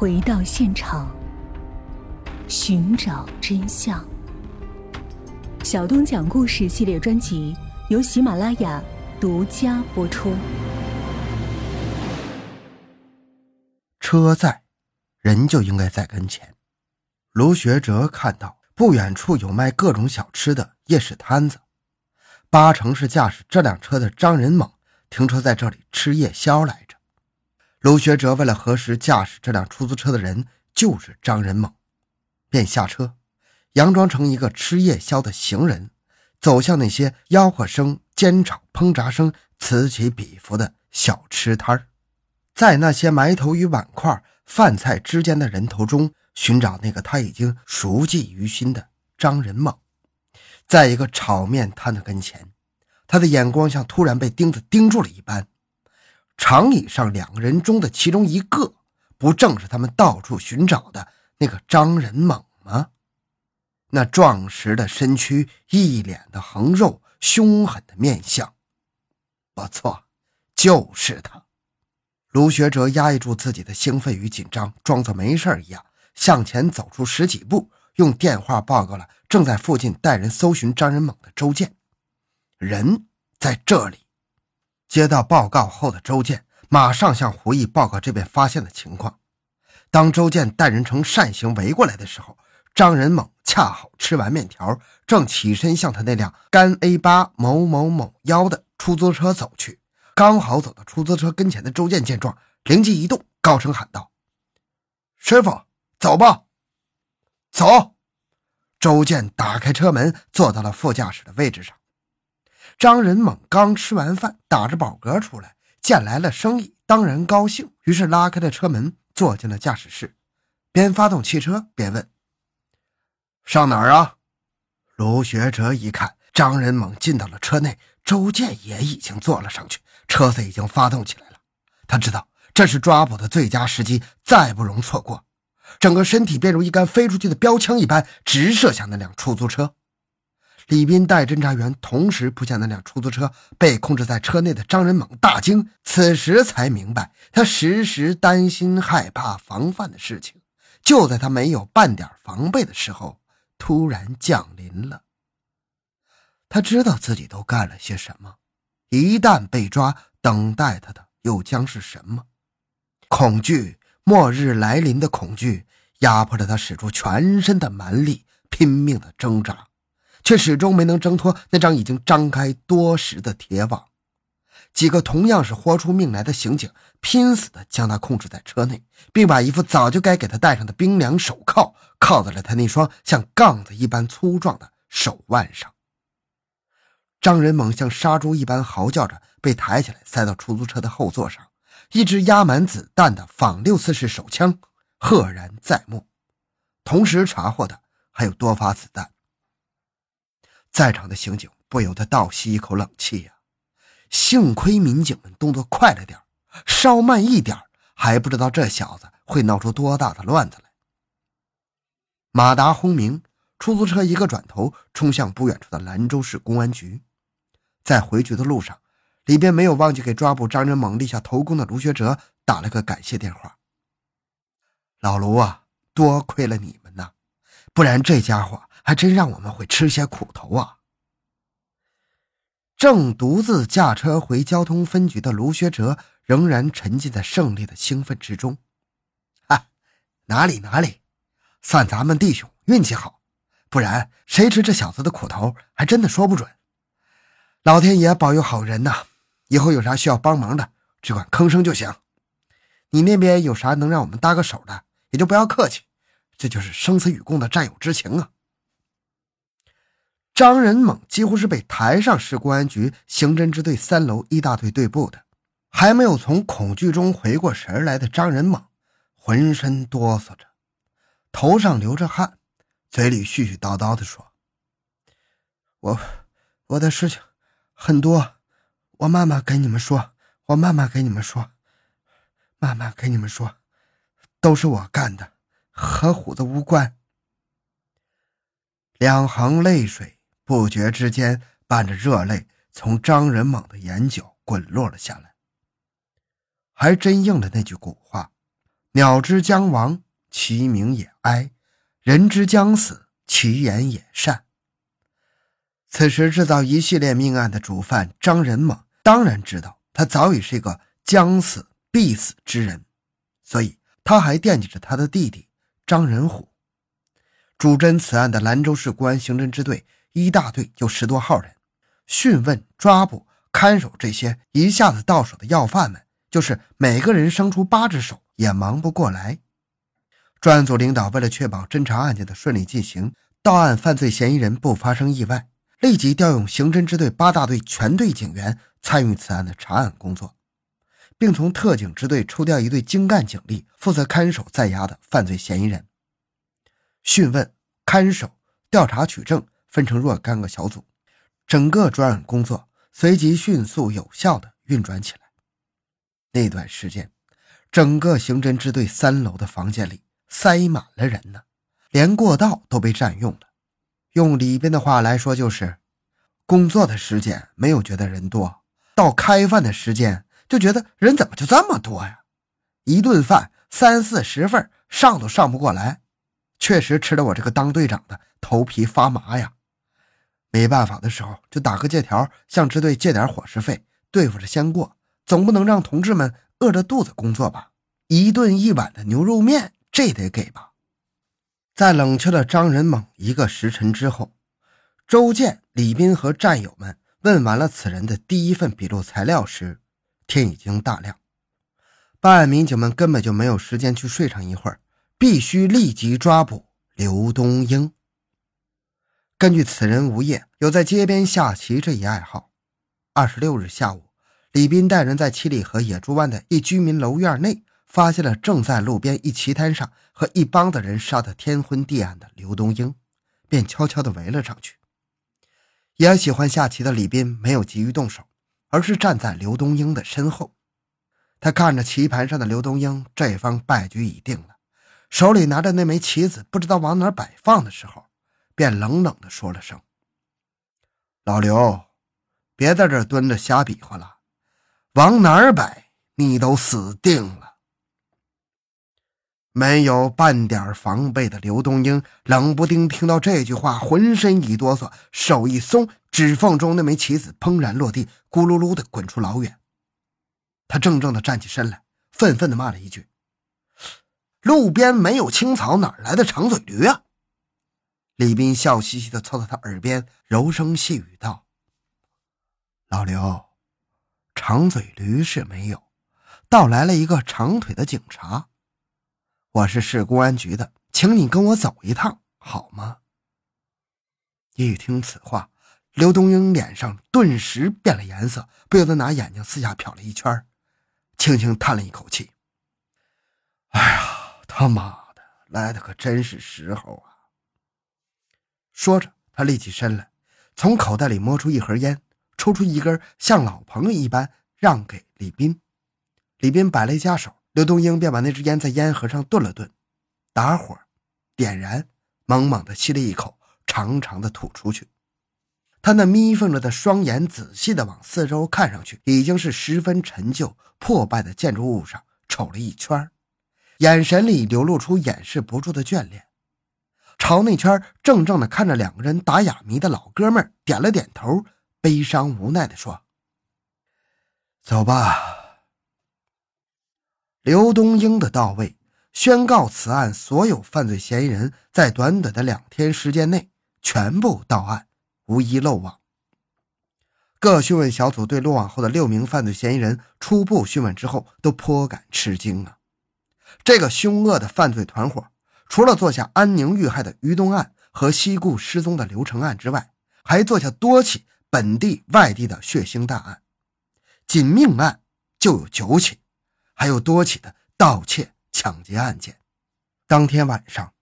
回到现场，寻找真相。小东讲故事系列专辑由喜马拉雅独家播出。车在，人就应该在跟前。卢学哲看到不远处有卖各种小吃的夜市摊子，八成是驾驶这辆车的张仁猛停车在这里吃夜宵来着。卢学哲为了核实驾驶这辆出租车的人就是张仁猛，便下车，佯装成一个吃夜宵的行人，走向那些吆喝声、煎炒烹炸声此起彼伏的小吃摊儿。在那些埋头于碗筷、饭菜之间的人头中，寻找那个他已经熟记于心的张仁猛。在一个炒面摊的跟前，他的眼光像突然被钉子钉住了一般。长椅上两个人中的其中一个，不正是他们到处寻找的那个张仁猛吗？那壮实的身躯，一脸的横肉，凶狠的面相，不错，就是他。卢学哲压抑住自己的兴奋与紧张，装作没事一样向前走出十几步，用电话报告了正在附近带人搜寻张仁猛的周建。人在这里。接到报告后的周建马上向胡毅报告这边发现的情况。当周建带人呈扇形围过来的时候，张仁猛恰好吃完面条，正起身向他那辆甘 A 八某某某幺的出租车走去。刚好走到出租车跟前的周建见状，灵机一动，高声喊道：“师傅，走吧！”走。周建打开车门，坐到了副驾驶的位置上。张仁猛刚吃完饭，打着饱嗝出来，见来了生意，当然高兴，于是拉开了车门，坐进了驾驶室，边发动汽车边问：“上哪儿啊？”卢学哲一看，张仁猛进到了车内，周建也已经坐了上去。车子已经发动起来了，他知道这是抓捕的最佳时机，再不容错过。整个身体便如一杆飞出去的标枪一般，直射向那辆出租车。李斌带侦查员同时扑向那辆出租车，被控制在车内的张仁猛大惊，此时才明白他时时担心、害怕、防范的事情，就在他没有半点防备的时候，突然降临了。他知道自己都干了些什么。一旦被抓，等待他的又将是什么？恐惧，末日来临的恐惧，压迫着他使出全身的蛮力，拼命的挣扎，却始终没能挣脱那张已经张开多时的铁网。几个同样是豁出命来的刑警，拼死的将他控制在车内，并把一副早就该给他戴上的冰凉手铐铐在了他那双像杠子一般粗壮的手腕上。张仁猛像杀猪一般嚎叫着，被抬起来塞到出租车的后座上。一支压满子弹的仿六四式手枪赫然在目，同时查获的还有多发子弹。在场的刑警不由得倒吸一口冷气呀！幸亏民警们动作快了点稍慢一点还不知道这小子会闹出多大的乱子来。马达轰鸣，出租车一个转头，冲向不远处的兰州市公安局。在回去的路上，里边没有忘记给抓捕张仁猛立下头功的卢学哲打了个感谢电话。老卢啊，多亏了你们呐，不然这家伙还真让我们会吃些苦头啊。正独自驾车回交通分局的卢学哲仍然沉浸在胜利的兴奋之中。啊，哪里哪里，算咱们弟兄运气好，不然谁吃这小子的苦头，还真的说不准。老天爷保佑好人呐！以后有啥需要帮忙的，只管吭声就行。你那边有啥能让我们搭个手的，也就不要客气。这就是生死与共的战友之情啊！张仁猛几乎是被抬上市公安局刑侦支队三楼一大队队部的，还没有从恐惧中回过神来的张仁猛，浑身哆嗦着，头上流着汗，嘴里絮絮叨叨地说：“我，我的事情。”很多，我慢慢跟你们说，我慢慢跟你们说，慢慢跟你们说，都是我干的，和虎子无关。两行泪水不觉之间伴着热泪从张仁猛的眼角滚落了下来。还真应了那句古话：鸟之将亡，其鸣也哀；人之将死，其言也善。此时制造一系列命案的主犯张仁猛当然知道，他早已是一个将死必死之人，所以他还惦记着他的弟弟张仁虎。主侦此案的兰州市公安刑侦支队一大队就十多号人，讯问、抓捕、看守这些一下子到手的要犯们，就是每个人生出八只手也忙不过来。专案组领导为了确保侦查案件的顺利进行，到案犯罪嫌疑人不发生意外。立即调用刑侦支队八大队全队警员参与此案的查案工作，并从特警支队抽调一队精干警力，负责看守在押的犯罪嫌疑人。讯问、看守、调查取证分成若干个小组，整个专案工作随即迅速有效地运转起来。那段时间，整个刑侦支队三楼的房间里塞满了人呢，连过道都被占用了。用里边的话来说，就是工作的时间没有觉得人多，到开饭的时间就觉得人怎么就这么多呀？一顿饭三四十份，上都上不过来，确实吃得我这个当队长的头皮发麻呀！没办法的时候，就打个借条，向支队借点伙食费，对付着先过，总不能让同志们饿着肚子工作吧？一顿一碗的牛肉面，这得给吧？在冷却了张仁猛一个时辰之后，周建、李斌和战友们问完了此人的第一份笔录材料时，天已经大亮。办案民警们根本就没有时间去睡上一会儿，必须立即抓捕刘东英。根据此人无业，有在街边下棋这一爱好。二十六日下午，李斌带人在七里河野猪湾的一居民楼院内。发现了正在路边一棋摊上和一帮子人杀得天昏地暗的刘东英，便悄悄地围了上去。也喜欢下棋的李斌没有急于动手，而是站在刘东英的身后。他看着棋盘上的刘东英，这方败局已定了，手里拿着那枚棋子，不知道往哪摆放的时候，便冷冷地说了声：“老刘，别在这蹲着瞎比划了，往哪儿摆，你都死定了。”没有半点防备的刘东英，冷不丁听到这句话，浑身一哆嗦，手一松，指缝中那枚棋子砰然落地，咕噜噜的滚出老远。他怔怔的站起身来，愤愤的骂了一句：“路边没有青草，哪来的长嘴驴啊？”李斌笑嘻嘻的凑到他耳边，柔声细语道：“老刘，长嘴驴是没有，倒来了一个长腿的警察。”我是市公安局的，请你跟我走一趟，好吗？一听此话，刘东英脸上顿时变了颜色，不由得拿眼睛四下瞟了一圈，轻轻叹了一口气：“哎呀，他妈的，来的可真是时候啊！”说着，他立起身来，从口袋里摸出一盒烟，抽出一根，像老朋友一般让给李斌。李斌摆了一下手。刘东英便把那支烟在烟盒上顿了顿，打火，点燃，猛猛地吸了一口，长长的吐出去。他那眯缝着的双眼仔细地往四周看上去，已经是十分陈旧破败的建筑物上瞅了一圈，眼神里流露出掩饰不住的眷恋，朝那圈怔怔地看着两个人打哑谜的老哥们点了点头，悲伤无奈地说：“走吧。”刘东英的到位，宣告此案所有犯罪嫌疑人在短短的两天时间内全部到案，无一漏网。各讯问小组对落网后的六名犯罪嫌疑人初步讯问之后，都颇感吃惊啊！这个凶恶的犯罪团伙，除了做下安宁遇害的于东案和西固失踪的刘成案之外，还做下多起本地、外地的血腥大案，仅命案就有九起。还有多起的盗窃、抢劫案件。当天晚上，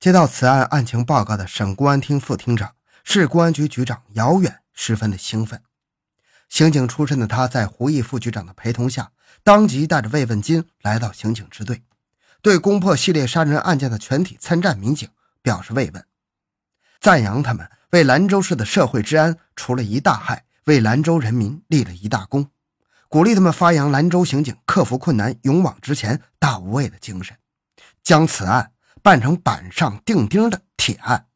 接到此案案情报告的省公安厅副厅长、市公安局局长姚远十分的兴奋。刑警出身的他，在胡毅副局长的陪同下，当即带着慰问金来到刑警支队，对攻破系列杀人案件的全体参战民警表示慰问，赞扬他们为兰州市的社会治安除了一大害，为兰州人民立了一大功。鼓励他们发扬兰州刑警克服困难、勇往直前、大无畏的精神，将此案办成板上钉钉的铁案。